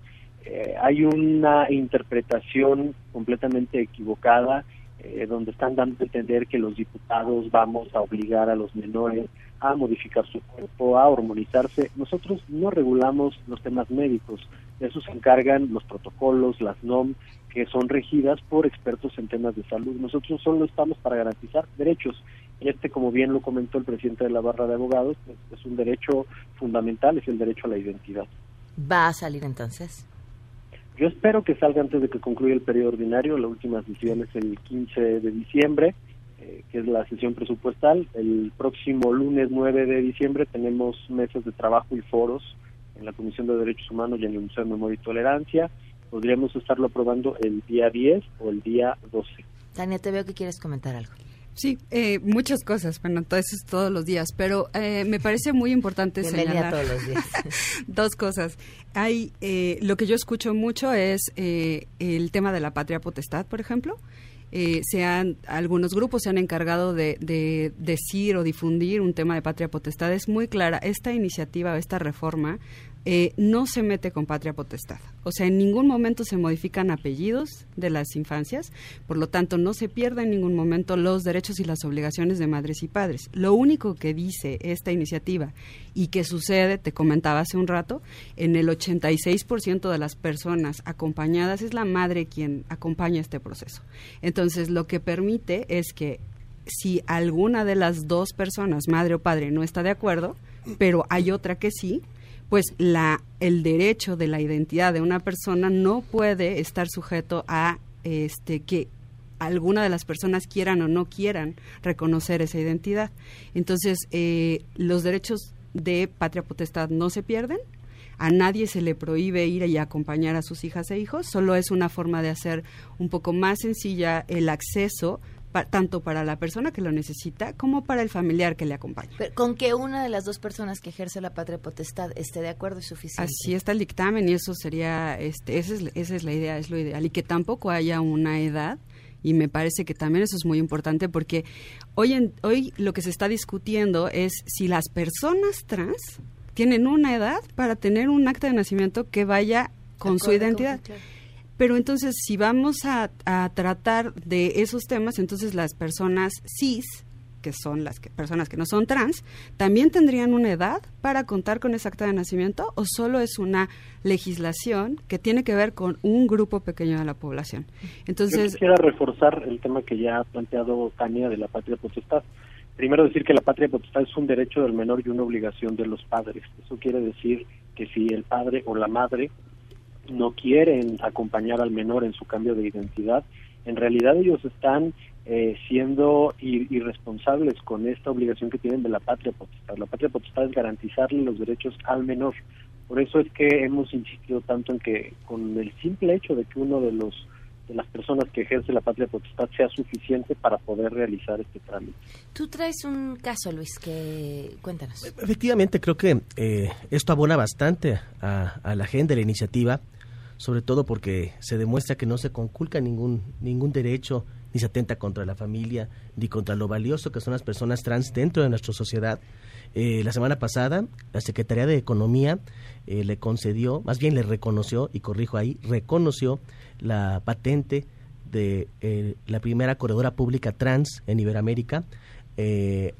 [SPEAKER 14] Eh, hay una interpretación completamente equivocada eh, donde están dando a entender que los diputados vamos a obligar a los menores a modificar su cuerpo, a hormonizarse. Nosotros no regulamos los temas médicos, de eso se encargan los protocolos, las NOM, que son regidas por expertos en temas de salud. Nosotros solo estamos para garantizar derechos este, como bien lo comentó el presidente de la barra de abogados, pues, es un derecho fundamental, es el derecho a la identidad.
[SPEAKER 1] ¿Va a salir entonces?
[SPEAKER 14] Yo espero que salga antes de que concluya el periodo ordinario. La última sesión es el 15 de diciembre, eh, que es la sesión presupuestal. El próximo lunes 9 de diciembre tenemos mesas de trabajo y foros en la Comisión de Derechos Humanos y en el Museo de Memoria y Tolerancia. Podríamos estarlo aprobando el día 10 o el día 12.
[SPEAKER 1] Tania, te veo que quieres comentar algo.
[SPEAKER 11] Sí, eh, muchas cosas, bueno, entonces todos los días, pero eh, me parece muy importante señalar
[SPEAKER 1] todos los días.
[SPEAKER 11] dos cosas. Hay, eh, lo que yo escucho mucho es el tema de la patria potestad, por ejemplo. se han, algunos grupos se han encargado de, de, decir o difundir un tema de patria potestad. Es muy clara, esta iniciativa, esta reforma eh, no se mete con patria potestad. O sea, en ningún momento se modifican apellidos de las infancias, por lo tanto no se pierden en ningún momento los derechos y las obligaciones de madres y padres. Lo único que dice esta iniciativa y que sucede, te comentaba hace un rato, en el 86% de las personas acompañadas es la madre quien acompaña este proceso. Entonces, lo que permite es que si alguna de las dos personas, madre o padre, no está de acuerdo, pero hay otra que sí, pues la, el derecho de la identidad de una persona no puede estar sujeto a este que alguna de las personas quieran o no quieran reconocer esa identidad. Entonces, eh, los derechos de patria potestad no se pierden, a nadie se le prohíbe ir y acompañar a sus hijas e hijos, solo es una forma de hacer un poco más sencilla el acceso tanto para la persona que lo necesita como para el familiar que le acompaña.
[SPEAKER 1] con que una de las dos personas que ejerce la patria potestad esté de acuerdo es suficiente.
[SPEAKER 11] Así está el dictamen y eso sería, este, esa es, esa es la idea, es lo ideal. Y que tampoco haya una edad y me parece que también eso es muy importante porque hoy, en, hoy lo que se está discutiendo es si las personas trans tienen una edad para tener un acta de nacimiento que vaya con su identidad. Pero entonces, si vamos a, tratar de esos temas, entonces las personas cis, que son las personas que no son trans, también tendrían una edad para contar con esa acta de nacimiento o solo es una legislación que tiene que ver con un grupo pequeño de la población. Entonces,
[SPEAKER 14] Yo quisiera reforzar el tema que ya ha planteado Tania de la patria potestad. Primero decir que la patria potestad es un derecho del menor y una obligación de los padres. Eso quiere decir que si el padre o la madre no quieren acompañar al menor en su cambio de identidad, en realidad ellos están eh, siendo irresponsables con esta obligación que tienen de la patria potestad. La patria potestad es garantizarle los derechos al menor. Por eso es que hemos insistido tanto en que con el simple hecho de que uno de los de las personas que ejerce la patria potestad sea suficiente para poder realizar este trámite.
[SPEAKER 1] Tú traes un caso, Luis, que cuéntanos.
[SPEAKER 13] Efectivamente, creo que eh, esto abona bastante a, a la agenda de la iniciativa sobre todo porque se demuestra que no se conculca ningún, ningún derecho ni se atenta contra la familia, ni contra lo valioso que son las personas trans dentro de nuestra sociedad. Eh, la semana pasada, la Secretaría de Economía eh, le concedió, más bien le reconoció, y corrijo ahí, reconoció la patente de eh, la primera corredora pública trans en Iberoamérica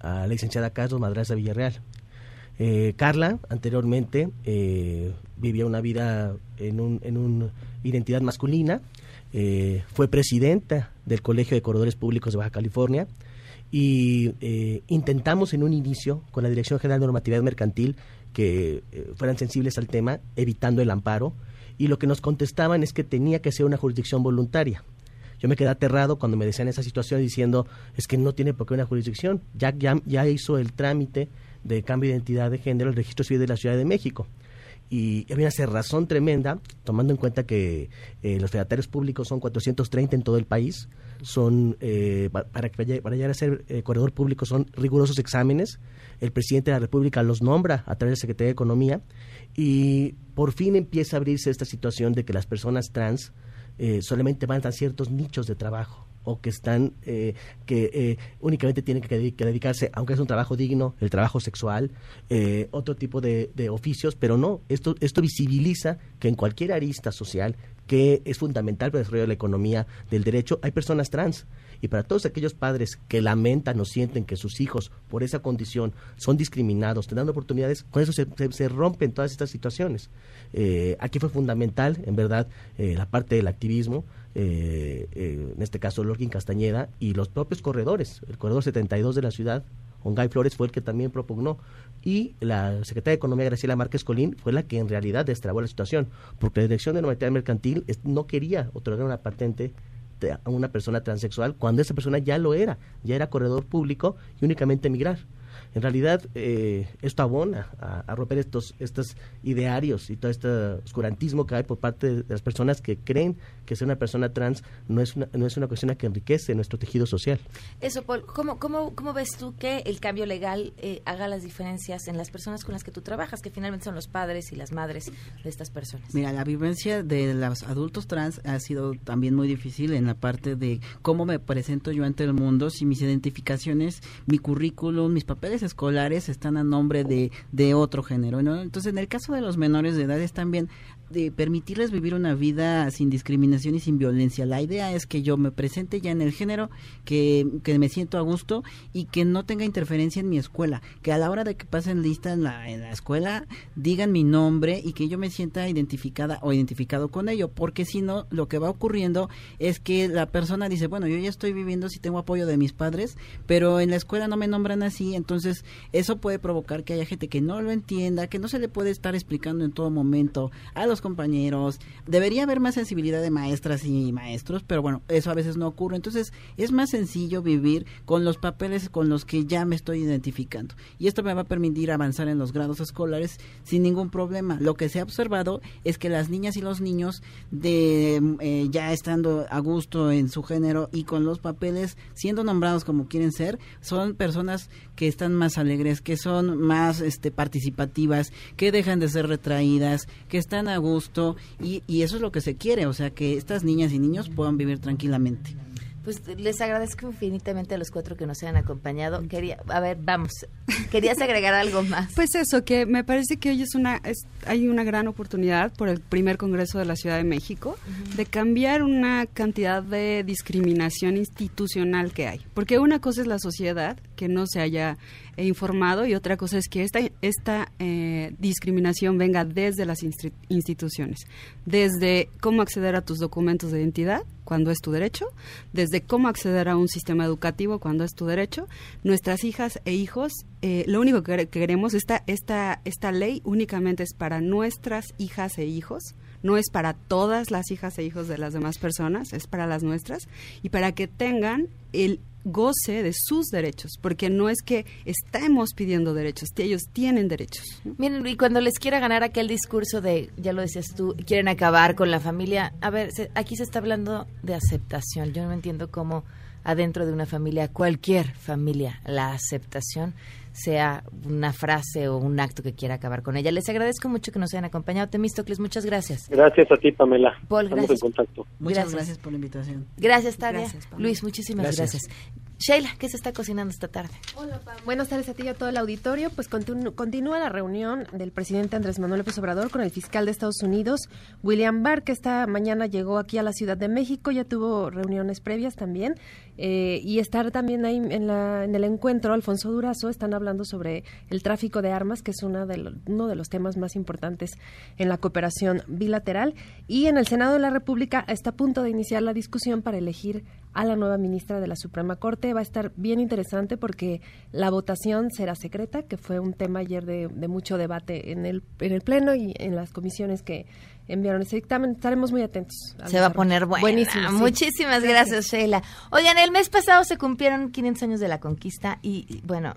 [SPEAKER 13] a la licenciada Carlos Madraza Villarreal. Carla, anteriormente, vivía una vida en una en un identidad masculina, fue presidenta del Colegio de Corredores Públicos de Baja California, y eh, intentamos en un inicio con la Dirección General de Normatividad Mercantil que eh, fueran sensibles al tema, evitando el amparo, y lo que nos contestaban es que tenía que ser una jurisdicción voluntaria. Yo me quedé aterrado cuando me decían esa situación diciendo, es que no tiene por qué una jurisdicción, ya, ya, ya hizo el trámite de cambio de identidad de género el registro civil de la Ciudad de México y había una cerrazón tremenda, tomando en cuenta que eh, los fedatarios públicos son 430 en todo el país, son eh, para, para llegar a ser eh, corredor público son rigurosos exámenes, el presidente de la República los nombra a través de la Secretaría de Economía y por fin empieza a abrirse esta situación de que las personas trans solamente van a ciertos nichos de trabajo o que están eh, que eh, únicamente tienen que, dedicarse, aunque es un trabajo digno, el trabajo sexual, eh, otro tipo de, de, oficios, pero no, esto, esto visibiliza que en cualquier arista social que es fundamental para el desarrollo de la economía del derecho, hay personas trans. Y para todos aquellos padres que lamentan o sienten que sus hijos por esa condición son discriminados, te dan oportunidades, con eso se, rompen todas estas situaciones. aquí fue fundamental, en verdad, la parte del activismo, eh, eh, en este caso Lorquín Castañeda, y los propios corredores. El corredor 72 de la ciudad, Ongay Flores, fue el que también propugnó. Y la secretaria de Economía, Graciela Márquez Colín, fue la que en realidad destrabó la situación, porque la Dirección de Normatividad Mercantil no quería otorgar una patente a una persona transexual cuando esa persona ya lo era, ya era corredor público y únicamente emigrar en realidad eh, esto abona a, romper estos, estos idearios y todo este oscurantismo que hay por parte de las personas que creen que ser una persona trans no es una, no es una cuestión que enriquece nuestro tejido social.
[SPEAKER 1] Eso, Paul, ¿cómo, cómo, cómo ves tú que el cambio legal eh, haga las diferencias en las personas con las que tú trabajas, que finalmente son los padres y las madres de estas personas?
[SPEAKER 12] Mira, la vivencia de los adultos trans ha sido también muy difícil en la parte de cómo me presento yo ante el mundo, si mis identificaciones, mi currículum, mis papeles escolares están a nombre de, de otro género. Entonces, en el caso de los menores de edad es también de permitirles vivir una vida sin discriminación y sin violencia. La idea es que yo me presente ya en el género, que, que me siento a gusto y que no tenga interferencia en mi escuela, que a la hora de que pasen lista en la, en la escuela digan mi nombre y que yo me sienta identificada o identificado con ello, porque si no, lo que va ocurriendo es que la persona dice, bueno, yo ya estoy viviendo si tengo apoyo de mis padres, pero en la escuela no me nombran así, entonces eso puede provocar que haya gente que no lo entienda, que no se le puede estar explicando en todo momento a los compañeros. Debería haber más sensibilidad de maestras y maestros, pero bueno, eso a veces no ocurre. Entonces, es más sencillo vivir con los papeles con los que ya me estoy identificando. Y esto me va a permitir avanzar en los grados escolares sin ningún problema. Lo que se ha observado es que las niñas y los niños de eh, ya estando a gusto en su género y con los papeles siendo nombrados como quieren ser, son personas que están más alegres, que son más este, participativas, que dejan de ser retraídas, que están a gusto y, y eso es lo que se quiere, o sea, que estas niñas y niños puedan vivir tranquilamente.
[SPEAKER 1] Pues les agradezco infinitamente a los cuatro que nos hayan acompañado. Quería, a ver, vamos. ¿Querías agregar algo más?
[SPEAKER 11] Pues eso, que me parece que hoy es una, hay una gran oportunidad por el primer Congreso de la Ciudad de México de cambiar una cantidad de discriminación institucional que hay. Porque una cosa es la sociedad, que no se haya informado, y otra cosa es que esta, esta eh, discriminación venga desde las instituciones. Desde cómo acceder a tus documentos de identidad, cuando es tu derecho, desde cómo acceder a un sistema educativo cuando es tu derecho. Nuestras hijas e hijos, eh, lo único que queremos, esta, esta, esta ley únicamente es para nuestras hijas e hijos, no es para todas las hijas e hijos de las demás personas, es para las nuestras, y para que tengan el goce de sus derechos, porque no es que estemos pidiendo derechos, ellos tienen derechos.
[SPEAKER 1] Miren, y cuando les quiera ganar aquel discurso de, ya lo decías tú, quieren acabar con la familia, a ver, aquí se está hablando de aceptación, yo no entiendo cómo adentro de una familia, cualquier familia, la aceptación sea una frase o un acto que quiera acabar con ella. Les agradezco mucho que nos hayan acompañado. Temístocles, muchas gracias.
[SPEAKER 14] Gracias a ti, Pamela.
[SPEAKER 1] Paul,
[SPEAKER 14] Estamos
[SPEAKER 1] gracias.
[SPEAKER 14] en contacto.
[SPEAKER 12] Muchas
[SPEAKER 1] Gracias.
[SPEAKER 12] gracias, por la invitación.
[SPEAKER 1] Gracias, Tania.
[SPEAKER 11] Gracias, Pamela.
[SPEAKER 1] Luis, muchísimas gracias.
[SPEAKER 12] Gracias.
[SPEAKER 1] Sheila, ¿qué se está cocinando esta tarde?
[SPEAKER 15] Buenas tardes a ti y a todo el auditorio. Pues continúa la reunión del presidente Andrés Manuel López Obrador con el fiscal de Estados Unidos, William Barr, que esta mañana llegó aquí a la Ciudad de México, ya tuvo reuniones previas también. eh, y estar también ahí en, la- en el encuentro, Alfonso Durazo, están hablando sobre el tráfico de armas, que es una uno de los temas más importantes en la cooperación bilateral. Y en el Senado de la República está a punto de iniciar la discusión para elegir a la nueva ministra de la Suprema Corte. Va a estar bien interesante porque la votación será secreta, que fue un tema ayer de, de mucho debate en el, en el Pleno y en las comisiones que enviaron ese dictamen. Estaremos muy atentos.
[SPEAKER 1] Se va a poner buena.
[SPEAKER 15] Buenísimo. sí.
[SPEAKER 1] Muchísimas gracias, Sheila. Oigan, el mes pasado se cumplieron 500 años de la conquista y, bueno,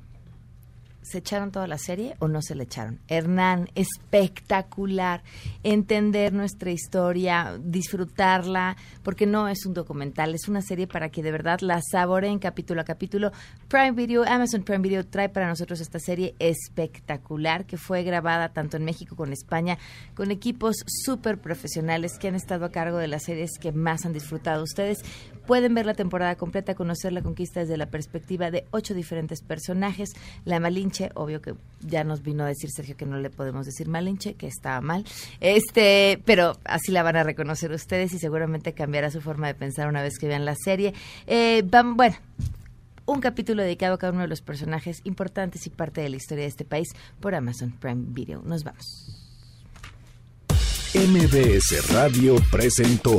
[SPEAKER 1] ¿se echaron toda la serie o no se le echaron? Hernán, espectacular. Entender nuestra historia, disfrutarla, porque no es un documental, es una serie para que de verdad la saboreen capítulo a capítulo. Prime Video, Amazon Prime Video trae para nosotros esta serie espectacular que fue grabada tanto en México como en España con equipos súper profesionales que han estado a cargo de las series que más han disfrutado ustedes. Pueden ver la temporada completa, conocer la conquista desde la perspectiva de ocho diferentes personajes. La Malinche, obvio que ya nos vino a decir Sergio que no le podemos decir Malinche, que estaba mal. Este, pero así la van a reconocer ustedes y seguramente cambiará su forma de pensar una vez que vean la serie. Eh, bueno, un capítulo dedicado a cada uno de los personajes importantes y parte de la historia de este país por Amazon Prime Video. Nos vamos.
[SPEAKER 3] MBS Radio presentó